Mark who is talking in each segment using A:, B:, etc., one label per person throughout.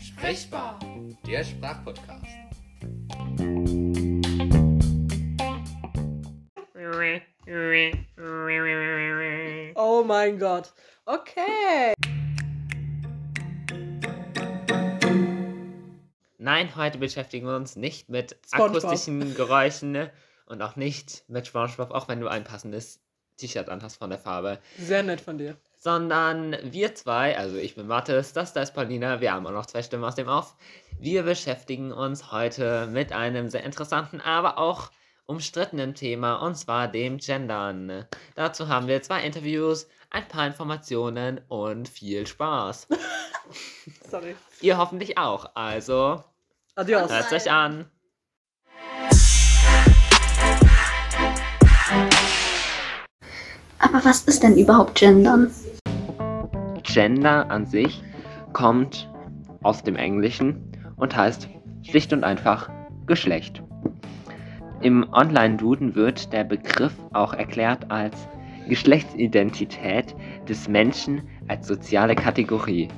A: Sprechbar, der Sprachpodcast.
B: Oh mein Gott. Okay.
A: Nein, heute beschäftigen wir uns nicht mit
B: SpongeBob.
A: akustischen Geräuschen und auch nicht mit SpongeBob, auch wenn du ein passendes T-Shirt anhast von der Farbe,
B: Sehr nett von dir.
A: sondern wir zwei, also ich bin Mathis, das da ist Paulina, wir haben auch noch zwei Stimmen aus dem Off. Wir beschäftigen uns heute mit einem sehr interessanten, aber auch umstrittenen Thema und zwar dem Gendern. Dazu haben wir zwei Interviews, ein paar Informationen und viel Spaß.
B: Sorry.
A: Ihr hoffentlich auch, also
B: Adios.
A: hört euch an.
C: Aber was ist denn überhaupt Gendern?
A: Gender an sich kommt aus dem Englischen und heißt schlicht und einfach Geschlecht. Im Online-Duden wird der Begriff auch erklärt als Geschlechtsidentität des Menschen als soziale Kategorie.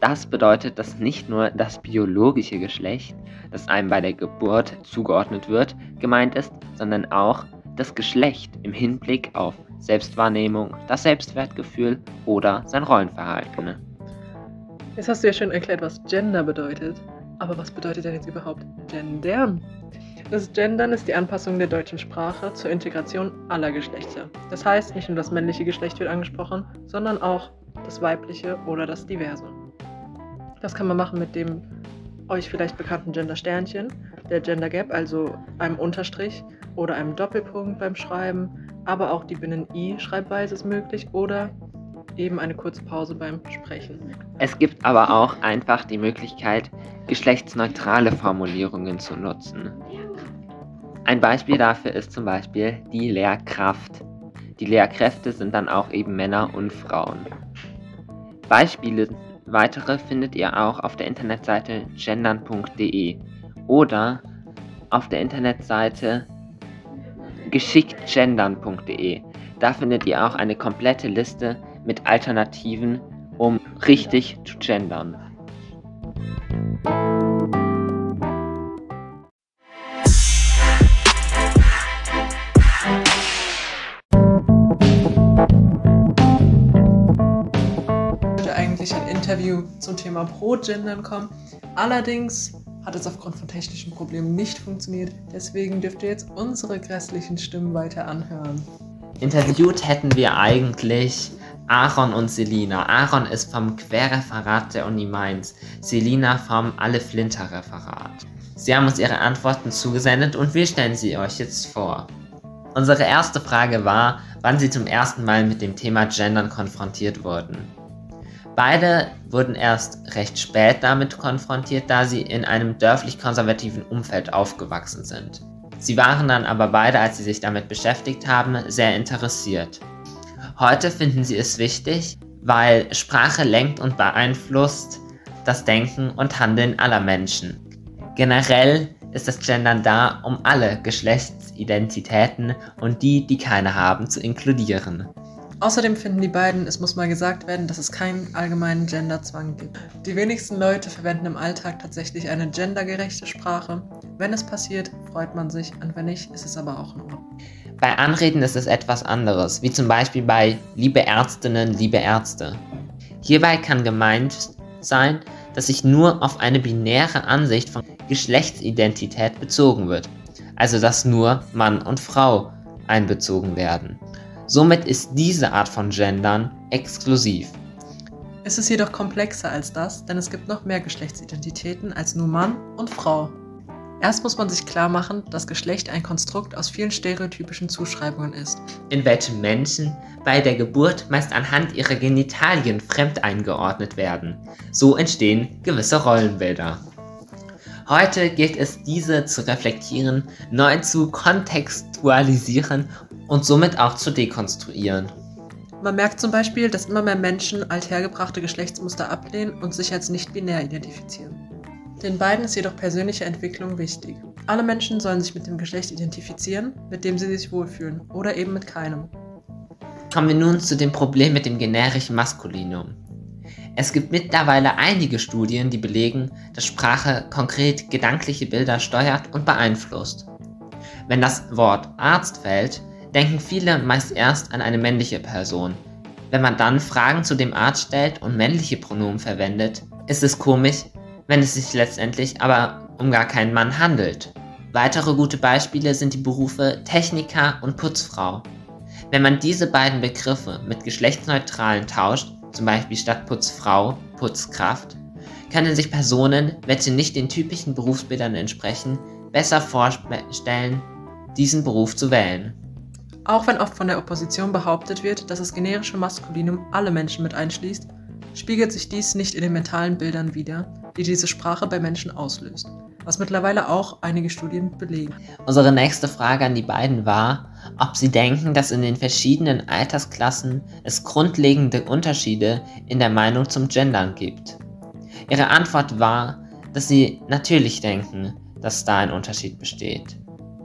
A: Das bedeutet, dass nicht nur das biologische Geschlecht, das einem bei der Geburt zugeordnet wird, gemeint ist, sondern auch das Geschlecht im Hinblick auf Selbstwahrnehmung, das Selbstwertgefühl oder sein Rollenverhalten.
B: Jetzt hast du ja schon erklärt, was Gender bedeutet. Aber was bedeutet denn jetzt überhaupt Gendern? Das Gendern ist die Anpassung der deutschen Sprache zur Integration aller Geschlechter. Das heißt, nicht nur das männliche Geschlecht wird angesprochen, sondern auch das weibliche oder das diverse. Das kann man machen mit dem euch vielleicht bekannten Gender-Sternchen, der Gender Gap, also einem Unterstrich oder einem Doppelpunkt beim Schreiben, aber auch die Binnen-I-Schreibweise ist möglich oder eben eine kurze Pause beim Sprechen.
A: Es gibt aber auch einfach die Möglichkeit, geschlechtsneutrale Formulierungen zu nutzen. Ein Beispiel dafür ist zum Beispiel die Lehrkraft. Die Lehrkräfte sind dann auch eben Männer und Frauen. Beispiele weitere findet ihr auch auf der Internetseite gendern.de oder auf der Internetseite geschicktgendern.de. Da findet ihr auch eine komplette Liste mit Alternativen, um richtig zu gendern.
B: würde eigentlich ein Interview zum Thema Pro-Gendern kommen. Allerdings hat es aufgrund von technischen Problemen nicht funktioniert. Deswegen dürft ihr jetzt unsere grässlichen Stimmen weiter anhören.
A: Interviewt hätten wir eigentlich Aaron und Selina. Aaron ist vom Querreferat der Uni Mainz, Selina vom Alle-Flinter-Referat. Sie haben uns ihre Antworten zugesendet und wir stellen sie euch jetzt vor. Unsere erste Frage war, wann sie zum ersten Mal mit dem Thema Gendern konfrontiert wurden. Beide wurden erst recht spät damit konfrontiert, da sie in einem dörflich-konservativen Umfeld aufgewachsen sind. Sie waren dann aber beide, als sie sich damit beschäftigt haben, sehr interessiert. Heute finden sie es wichtig, weil Sprache lenkt und beeinflusst das Denken und Handeln aller Menschen. Generell ist das Gendern da, um alle Geschlechtsidentitäten und die, die keine haben, zu inkludieren.
B: Außerdem finden die beiden, es muss mal gesagt werden, dass es keinen allgemeinen Genderzwang gibt. Die wenigsten Leute verwenden im Alltag tatsächlich eine gendergerechte Sprache. Wenn es passiert, freut man sich, und wenn nicht, ist es aber auch Ordnung.
A: Bei Anreden ist es etwas anderes, wie zum Beispiel bei liebe Ärztinnen, liebe Ärzte. Hierbei kann gemeint sein, dass sich nur auf eine binäre Ansicht von Geschlechtsidentität bezogen wird, also dass nur Mann und Frau einbezogen werden. Somit ist diese Art von Gendern exklusiv.
B: Es ist jedoch komplexer als das, denn es gibt noch mehr Geschlechtsidentitäten als nur Mann und Frau. Erst muss man sich klar machen, dass Geschlecht ein Konstrukt aus vielen stereotypischen Zuschreibungen ist.
A: in welchem Menschen bei der Geburt meist anhand ihrer Genitalien fremd eingeordnet werden. So entstehen gewisse Rollenbilder. Heute gilt es, diese zu reflektieren, neu zu kontextualisieren und somit auch zu dekonstruieren.
B: Man merkt zum Beispiel, dass immer mehr Menschen althergebrachte Geschlechtsmuster ablehnen und sich als nicht binär identifizieren. Den beiden ist jedoch persönliche Entwicklung wichtig. Alle Menschen sollen sich mit dem Geschlecht identifizieren, mit dem sie sich wohlfühlen, oder eben mit keinem.
A: Kommen wir nun zu dem Problem mit dem generischen Maskulinum. Es gibt mittlerweile einige Studien, die belegen, dass Sprache konkret gedankliche Bilder steuert und beeinflusst. Wenn das Wort Arzt fällt, denken viele meist erst an eine männliche Person. Wenn man dann Fragen zu dem Arzt stellt und männliche Pronomen verwendet, ist es komisch, wenn es sich letztendlich aber um gar keinen Mann handelt. Weitere gute Beispiele sind die Berufe Techniker und Putzfrau. Wenn man diese beiden Begriffe mit geschlechtsneutralen tauscht, zum Beispiel statt Putzfrau Putzkraft, können sich Personen, welche nicht den typischen Berufsbildern entsprechen, besser vorstellen, diesen Beruf zu wählen.
B: Auch wenn oft von der Opposition behauptet wird, dass das generische Maskulinum alle Menschen mit einschließt, spiegelt sich dies nicht in den mentalen Bildern wider, die diese Sprache bei Menschen auslöst was mittlerweile auch einige Studien belegen.
A: Unsere nächste Frage an die beiden war, ob sie denken, dass in den verschiedenen Altersklassen es grundlegende Unterschiede in der Meinung zum Gendern gibt. Ihre Antwort war, dass sie natürlich denken, dass da ein Unterschied besteht.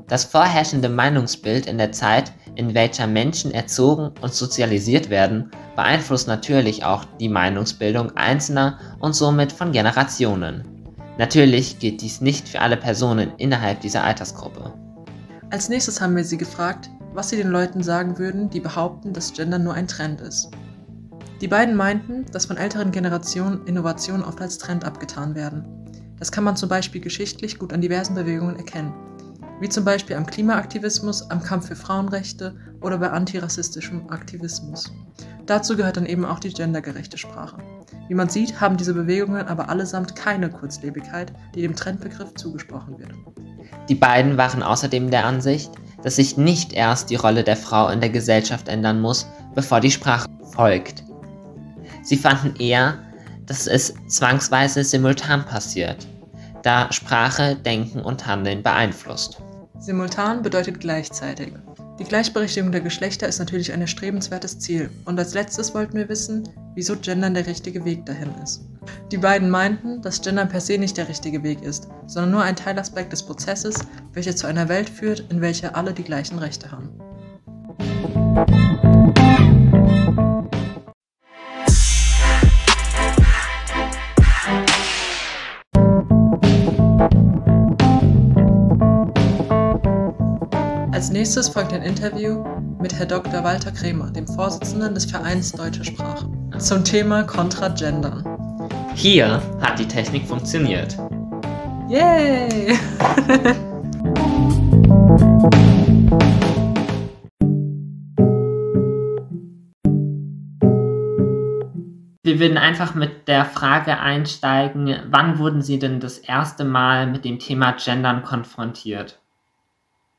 A: Das vorherrschende Meinungsbild in der Zeit, in welcher Menschen erzogen und sozialisiert werden, beeinflusst natürlich auch die Meinungsbildung Einzelner und somit von Generationen. Natürlich gilt dies nicht für alle Personen innerhalb dieser Altersgruppe.
B: Als nächstes haben wir sie gefragt, was sie den Leuten sagen würden, die behaupten, dass Gender nur ein Trend ist. Die beiden meinten, dass von älteren Generationen Innovationen oft als Trend abgetan werden. Das kann man zum Beispiel geschichtlich gut an diversen Bewegungen erkennen, wie zum Beispiel am Klimaaktivismus, am Kampf für Frauenrechte oder bei antirassistischem Aktivismus. Dazu gehört dann eben auch die gendergerechte Sprache. Wie man sieht, haben diese Bewegungen aber allesamt keine Kurzlebigkeit, die dem Trendbegriff zugesprochen wird.
A: Die beiden waren außerdem der Ansicht, dass sich nicht erst die Rolle der Frau in der Gesellschaft ändern muss, bevor die Sprache folgt. Sie fanden eher, dass es zwangsweise simultan passiert, da Sprache Denken und Handeln beeinflusst.
B: Simultan bedeutet gleichzeitig. Die Gleichberechtigung der Geschlechter ist natürlich ein erstrebenswertes Ziel. Und als letztes wollten wir wissen, wieso Gendern der richtige Weg dahin ist. Die beiden meinten, dass Gendern per se nicht der richtige Weg ist, sondern nur ein Teilaspekt des Prozesses, welcher zu einer Welt führt, in welcher alle die gleichen Rechte haben. Nächstes folgt ein Interview mit Herr Dr. Walter Kremer, dem Vorsitzenden des Vereins Deutsche Sprache, zum Thema Kontra Gendern.
A: Hier hat die Technik funktioniert.
B: Yay!
A: Wir würden einfach mit der Frage einsteigen, wann wurden Sie denn das erste Mal mit dem Thema Gendern konfrontiert?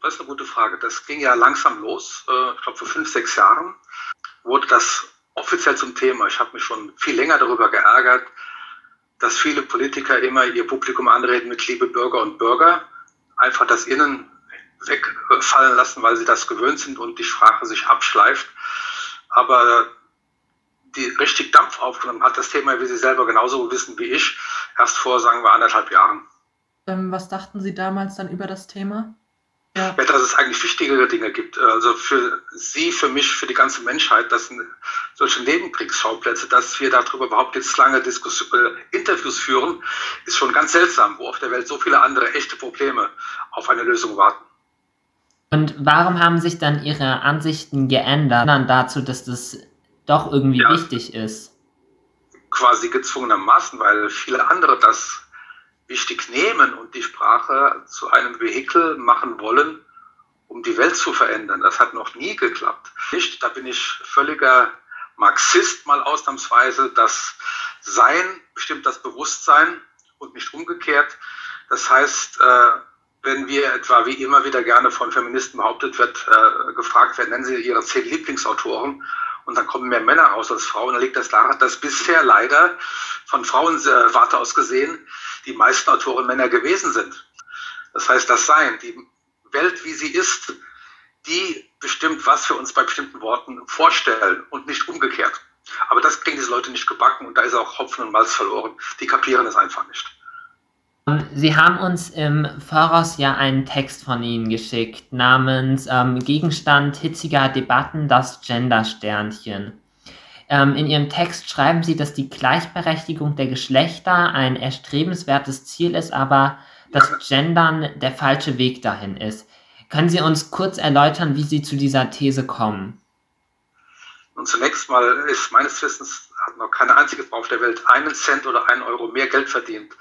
D: Das ist eine gute Frage. Das ging ja langsam los. Äh, ich glaube, vor fünf, sechs Jahren wurde das offiziell zum Thema. Ich habe mich schon viel länger darüber geärgert, dass viele Politiker immer ihr Publikum anreden mit liebe Bürger und Bürger, einfach das Innen wegfallen lassen, weil sie das gewöhnt sind und die Sprache sich abschleift. Aber die richtig Dampf aufgenommen hat das Thema, wie Sie selber genauso wissen wie ich, erst vor, sagen wir, anderthalb Jahren.
B: Ähm, was dachten Sie damals dann über das Thema?
D: Ja. dass es eigentlich wichtigere Dinge gibt. Also für Sie, für mich, für die ganze Menschheit, das sind solche Nebenkriegsschauplätze, dass wir darüber überhaupt jetzt lange Diskussion, äh, Interviews führen, ist schon ganz seltsam, wo auf der Welt so viele andere echte Probleme auf eine Lösung warten.
A: Und warum haben sich dann Ihre Ansichten geändert dann dazu, dass das doch irgendwie ja. wichtig ist?
D: Quasi gezwungenermaßen, weil viele andere das wichtig nehmen und die Sprache zu einem Vehikel machen wollen, um die Welt zu verändern. Das hat noch nie geklappt. Nicht, da bin ich völliger Marxist mal ausnahmsweise. Das Sein bestimmt das Bewusstsein und nicht umgekehrt. Das heißt, äh, wenn wir etwa, wie immer wieder gerne von Feministen behauptet wird, äh, gefragt werden, nennen Sie Ihre zehn Lieblingsautoren und dann kommen mehr Männer raus als Frauen, dann liegt das daran, dass bisher leider von Frauenwarte aus gesehen die meisten Autoren Männer gewesen sind. Das heißt, das Sein, die Welt, wie sie ist, die bestimmt, was wir uns bei bestimmten Worten vorstellen und nicht umgekehrt. Aber das kriegen diese Leute nicht gebacken und da ist auch Hopfen und Malz verloren. Die kapieren es einfach nicht.
A: Sie haben uns im Voraus ja einen Text von Ihnen geschickt namens ähm, Gegenstand hitziger Debatten das Gender-Sternchen. Ähm, in Ihrem Text schreiben Sie, dass die Gleichberechtigung der Geschlechter ein erstrebenswertes Ziel ist, aber das Gendern der falsche Weg dahin ist. Können Sie uns kurz erläutern, wie Sie zu dieser These kommen?
D: Und zunächst mal ist meines Wissens noch keine einzige Frau auf der Welt einen Cent oder einen Euro mehr Geld verdient,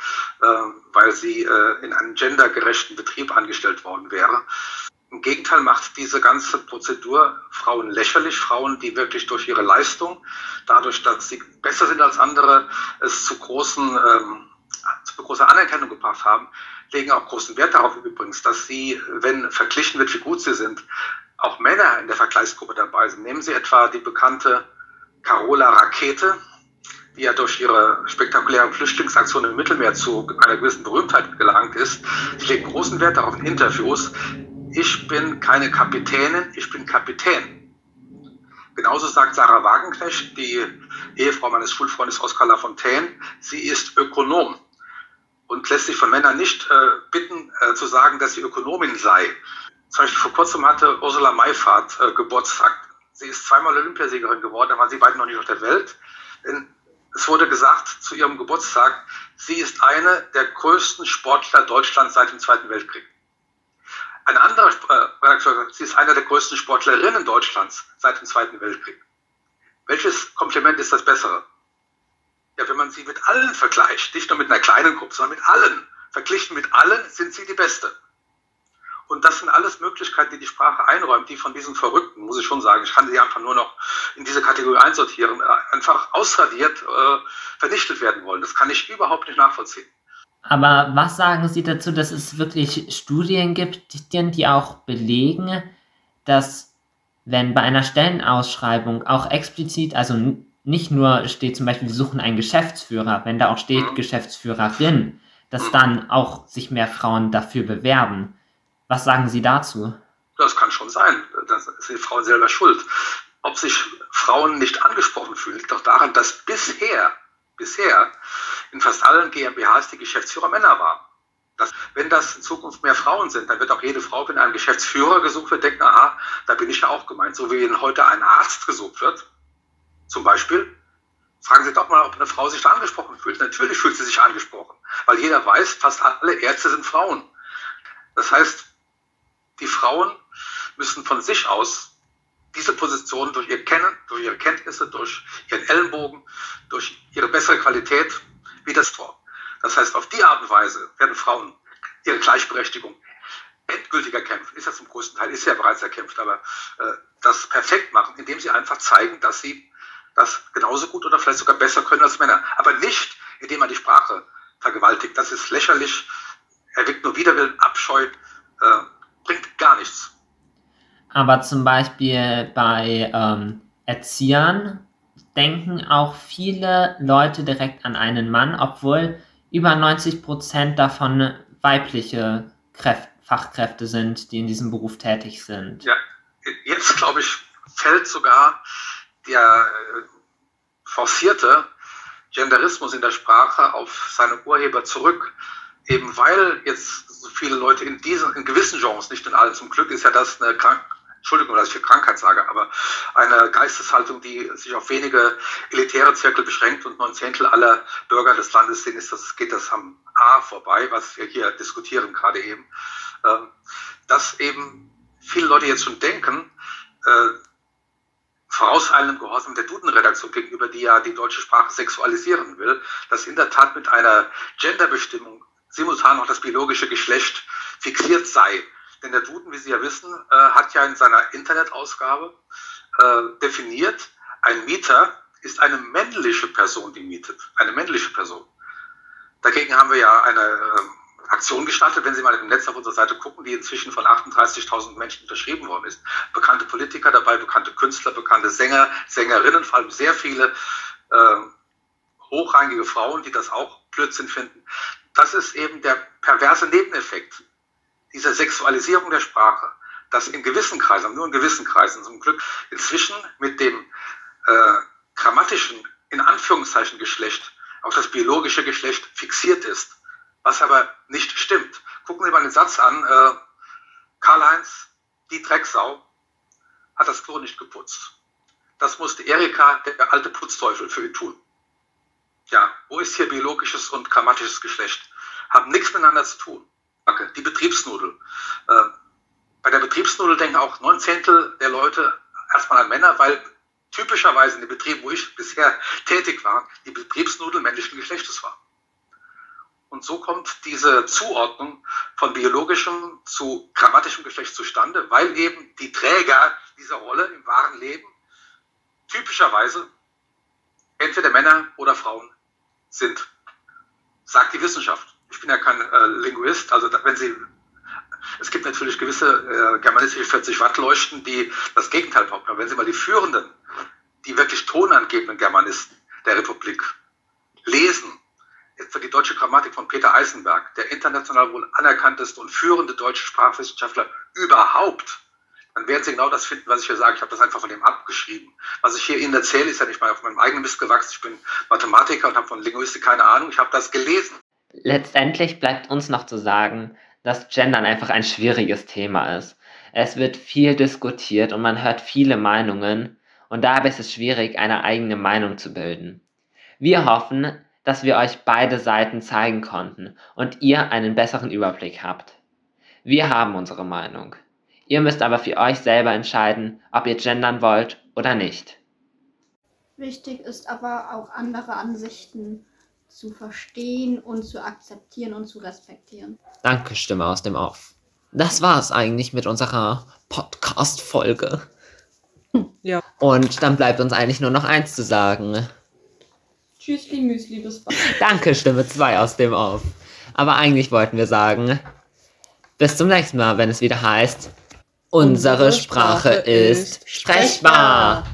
D: äh, weil sie äh, in einem gendergerechten Betrieb angestellt worden wäre. Im Gegenteil macht diese ganze Prozedur Frauen lächerlich, Frauen, die wirklich durch ihre Leistung, dadurch, dass sie besser sind als andere, es zu großen, ähm, zu großer Anerkennung gebracht haben, legen auch großen Wert darauf übrigens, dass sie, wenn verglichen wird, wie gut sie sind, auch Männer in der Vergleichsgruppe dabei sind. Nehmen Sie etwa die bekannte Carola Rakete, die ja durch ihre spektakulären Flüchtlingsaktion im Mittelmeer zu einer gewissen Berühmtheit gelangt ist. Sie legt großen Wert darauf in Interviews. Ich bin keine Kapitänin, ich bin Kapitän. Genauso sagt Sarah Wagenknecht, die Ehefrau meines Schulfreundes Oskar Lafontaine, sie ist Ökonom und lässt sich von Männern nicht äh, bitten äh, zu sagen, dass sie Ökonomin sei. Zum Beispiel vor kurzem hatte Ursula Mayfahrt äh, Geburtstag. Sie ist zweimal Olympiasiegerin geworden, da waren sie beide noch nicht auf der Welt. Denn es wurde gesagt zu ihrem Geburtstag, sie ist eine der größten Sportler Deutschlands seit dem Zweiten Weltkrieg. Ein anderer äh, Redakteur sagt, sie ist eine der größten Sportlerinnen Deutschlands seit dem Zweiten Weltkrieg. Welches Kompliment ist das bessere? Ja, wenn man sie mit allen vergleicht, nicht nur mit einer kleinen Gruppe, sondern mit allen, verglichen mit allen sind sie die Beste. Und das sind alles Möglichkeiten, die die Sprache einräumt, die von diesen Verrückten, muss ich schon sagen, ich kann sie einfach nur noch in diese Kategorie einsortieren, äh, einfach ausradiert, äh, vernichtet werden wollen. Das kann ich überhaupt nicht nachvollziehen.
A: Aber was sagen Sie dazu, dass es wirklich Studien gibt, die auch belegen, dass wenn bei einer Stellenausschreibung auch explizit, also nicht nur steht zum Beispiel, wir suchen einen Geschäftsführer, wenn da auch steht mhm. Geschäftsführerin, dass mhm. dann auch sich mehr Frauen dafür bewerben. Was sagen Sie dazu?
D: Das kann schon sein. Das ist die Frau selber schuld. Ob sich Frauen nicht angesprochen fühlen, liegt doch daran, dass bisher, bisher in fast allen GmbHs die Geschäftsführer Männer waren. Das, wenn das in Zukunft mehr Frauen sind, dann wird auch jede Frau, wenn ein Geschäftsführer gesucht wird, denken, aha, da bin ich ja auch gemeint. So wie heute ein Arzt gesucht wird, zum Beispiel, fragen Sie doch mal, ob eine Frau sich da angesprochen fühlt. Natürlich fühlt sie sich angesprochen, weil jeder weiß, fast alle Ärzte sind Frauen. Das heißt, die Frauen müssen von sich aus diese Position durch ihr Kennen, durch ihre Kenntnisse, durch ihren Ellenbogen, durch ihre bessere Qualität wieder vor. Das heißt, auf die Art und Weise werden Frauen ihre Gleichberechtigung endgültiger kämpfen. Ist ja zum größten Teil, ist ja bereits erkämpft, aber äh, das perfekt machen, indem sie einfach zeigen, dass sie das genauso gut oder vielleicht sogar besser können als Männer. Aber nicht, indem man die Sprache vergewaltigt. Das ist lächerlich, erweckt nur Widerwillen, Abscheu. Äh, bringt gar nichts.
A: Aber zum Beispiel bei ähm, Erziehern denken auch viele Leute direkt an einen Mann, obwohl über 90 Prozent davon weibliche Kräfte, Fachkräfte sind, die in diesem Beruf tätig sind.
D: Ja, jetzt glaube ich, fällt sogar der äh, forcierte Genderismus in der Sprache auf seine Urheber zurück eben weil jetzt so viele Leute in diesen, in gewissen Genres, nicht in allen zum Glück, ist ja das eine Krank Entschuldigung, dass ich für Krankheit sage, aber eine Geisteshaltung, die sich auf wenige elitäre Zirkel beschränkt und neun Zehntel aller Bürger des Landes sind, ist das, geht das am A vorbei, was wir hier diskutieren gerade eben. Ähm, dass eben viele Leute jetzt schon denken, äh, vorauseilendem Gehorsam der Duden-Redaktion gegenüber, die ja die deutsche Sprache sexualisieren will, dass in der Tat mit einer Genderbestimmung simultan auch das biologische Geschlecht fixiert sei. Denn der Duden, wie Sie ja wissen, äh, hat ja in seiner Internetausgabe äh, definiert, ein Mieter ist eine männliche Person, die mietet. Eine männliche Person. Dagegen haben wir ja eine äh, Aktion gestartet, wenn Sie mal im Netz auf unserer Seite gucken, die inzwischen von 38.000 Menschen unterschrieben worden ist. Bekannte Politiker dabei, bekannte Künstler, bekannte Sänger, Sängerinnen, vor allem sehr viele äh, hochrangige Frauen, die das auch Blödsinn finden das ist eben der perverse Nebeneffekt dieser Sexualisierung der Sprache, dass in gewissen Kreisen, nur in gewissen Kreisen zum Glück, inzwischen mit dem äh, grammatischen, in Anführungszeichen, Geschlecht, auch das biologische Geschlecht fixiert ist, was aber nicht stimmt. Gucken Sie mal den Satz an, äh, Karl-Heinz, die Drecksau, hat das Klo nicht geputzt. Das musste Erika, der alte Putzteufel, für ihn tun. Ja, wo ist hier biologisches und grammatisches Geschlecht? Haben nichts miteinander zu tun. Die Betriebsnudel. Äh, bei der Betriebsnudel denken auch neun Zehntel der Leute erstmal an Männer, weil typischerweise in den Betrieben, wo ich bisher tätig war, die Betriebsnudel männlichen Geschlechtes war. Und so kommt diese Zuordnung von biologischem zu grammatischem Geschlecht zustande, weil eben die Träger dieser Rolle im wahren Leben typischerweise entweder Männer oder Frauen sind. Sagt die Wissenschaft. Ich bin ja kein äh, Linguist, also wenn Sie es gibt natürlich gewisse äh, germanistische 40 Watt Leuchten, die das Gegenteil behaupten. Aber wenn Sie mal die führenden, die wirklich tonangebenden Germanisten der Republik lesen, etwa die deutsche Grammatik von Peter Eisenberg, der international wohl anerkannteste und führende deutsche Sprachwissenschaftler überhaupt, dann werden Sie genau das finden, was ich hier sage. Ich habe das einfach von dem abgeschrieben. Was ich hier Ihnen erzähle, ist ja nicht mal auf meinem eigenen Mist gewachsen. Ich bin Mathematiker und habe von Linguistik keine Ahnung. Ich habe das gelesen.
A: Letztendlich bleibt uns noch zu sagen, dass Gendern einfach ein schwieriges Thema ist. Es wird viel diskutiert und man hört viele Meinungen und dabei ist es schwierig, eine eigene Meinung zu bilden. Wir hoffen, dass wir euch beide Seiten zeigen konnten und ihr einen besseren Überblick habt. Wir haben unsere Meinung. Ihr müsst aber für euch selber entscheiden, ob ihr gendern wollt oder nicht.
C: Wichtig ist aber auch andere Ansichten zu verstehen und zu akzeptieren und zu respektieren.
A: Danke, Stimme aus dem Off. Das war es eigentlich mit unserer Podcast-Folge.
B: Ja.
A: Und dann bleibt uns eigentlich nur noch eins zu sagen.
C: Tschüssli, Müsli, bis bald.
A: Danke, Stimme 2 aus dem Off. Aber eigentlich wollten wir sagen, bis zum nächsten Mal, wenn es wieder heißt, unsere Sprache ist sprechbar.